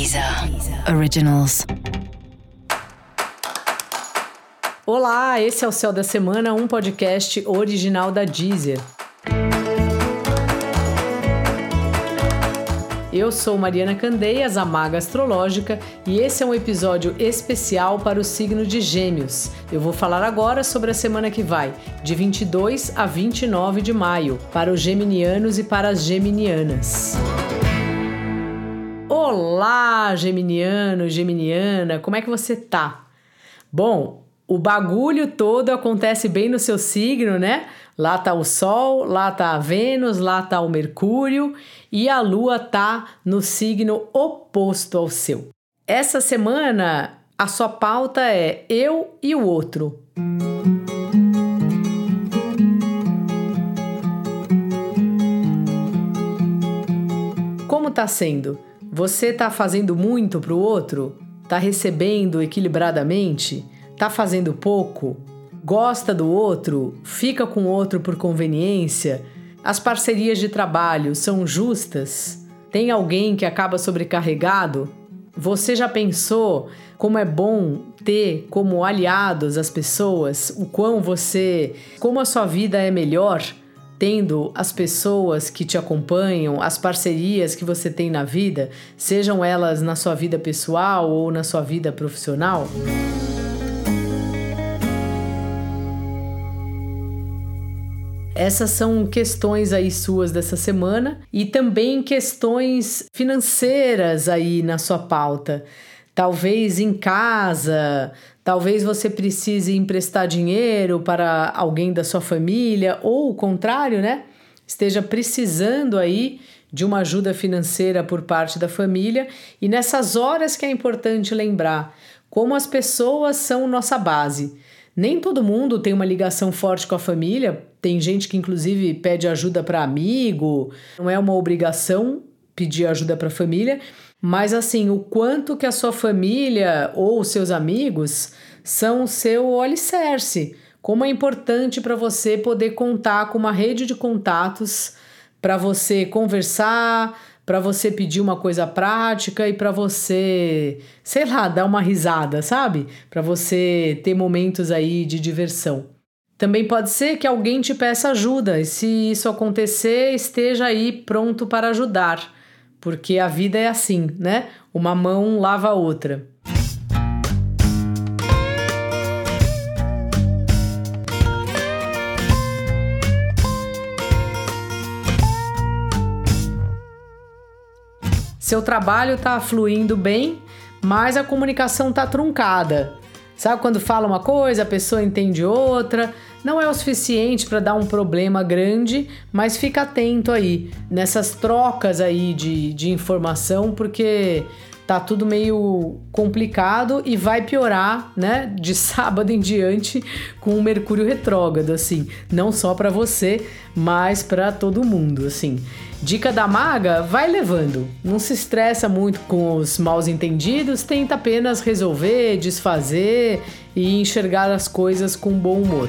Deezer Originals. Olá, esse é o Céu da Semana, um podcast original da Deezer. Eu sou Mariana Candeias, a Maga Astrológica, e esse é um episódio especial para o signo de Gêmeos. Eu vou falar agora sobre a semana que vai, de 22 a 29 de maio, para os geminianos e para as geminianas. Olá, geminiano, geminiana, como é que você tá? Bom, o bagulho todo acontece bem no seu signo, né? Lá tá o Sol, lá tá a Vênus, lá tá o Mercúrio e a Lua tá no signo oposto ao seu. Essa semana a sua pauta é eu e o outro. Como tá sendo? Você tá fazendo muito pro outro? Tá recebendo equilibradamente? Tá fazendo pouco? Gosta do outro? Fica com o outro por conveniência? As parcerias de trabalho são justas? Tem alguém que acaba sobrecarregado? Você já pensou como é bom ter como aliados as pessoas? O quão você, como a sua vida é melhor tendo as pessoas que te acompanham, as parcerias que você tem na vida, sejam elas na sua vida pessoal ou na sua vida profissional? Essas são questões aí suas dessa semana e também questões financeiras aí na sua pauta. Talvez em casa, talvez você precise emprestar dinheiro para alguém da sua família ou o contrário, né? Esteja precisando aí de uma ajuda financeira por parte da família e nessas horas que é importante lembrar como as pessoas são nossa base. Nem todo mundo tem uma ligação forte com a família, tem gente que inclusive pede ajuda para amigo, não é uma obrigação pedir ajuda para a família, mas assim, o quanto que a sua família ou os seus amigos são o seu alicerce. Como é importante para você poder contar com uma rede de contatos para você conversar, para você pedir uma coisa prática e para você, sei lá, dar uma risada, sabe? Para você ter momentos aí de diversão. Também pode ser que alguém te peça ajuda e, se isso acontecer, esteja aí pronto para ajudar, porque a vida é assim, né? Uma mão lava a outra. Seu trabalho está fluindo bem, mas a comunicação está truncada. Sabe quando fala uma coisa, a pessoa entende outra? Não é o suficiente para dar um problema grande, mas fica atento aí nessas trocas aí de, de informação, porque tá tudo meio complicado e vai piorar, né, de sábado em diante com o Mercúrio retrógrado, assim, não só para você, mas para todo mundo, assim. Dica da maga, vai levando. Não se estressa muito com os maus entendidos, tenta apenas resolver, desfazer e enxergar as coisas com bom humor.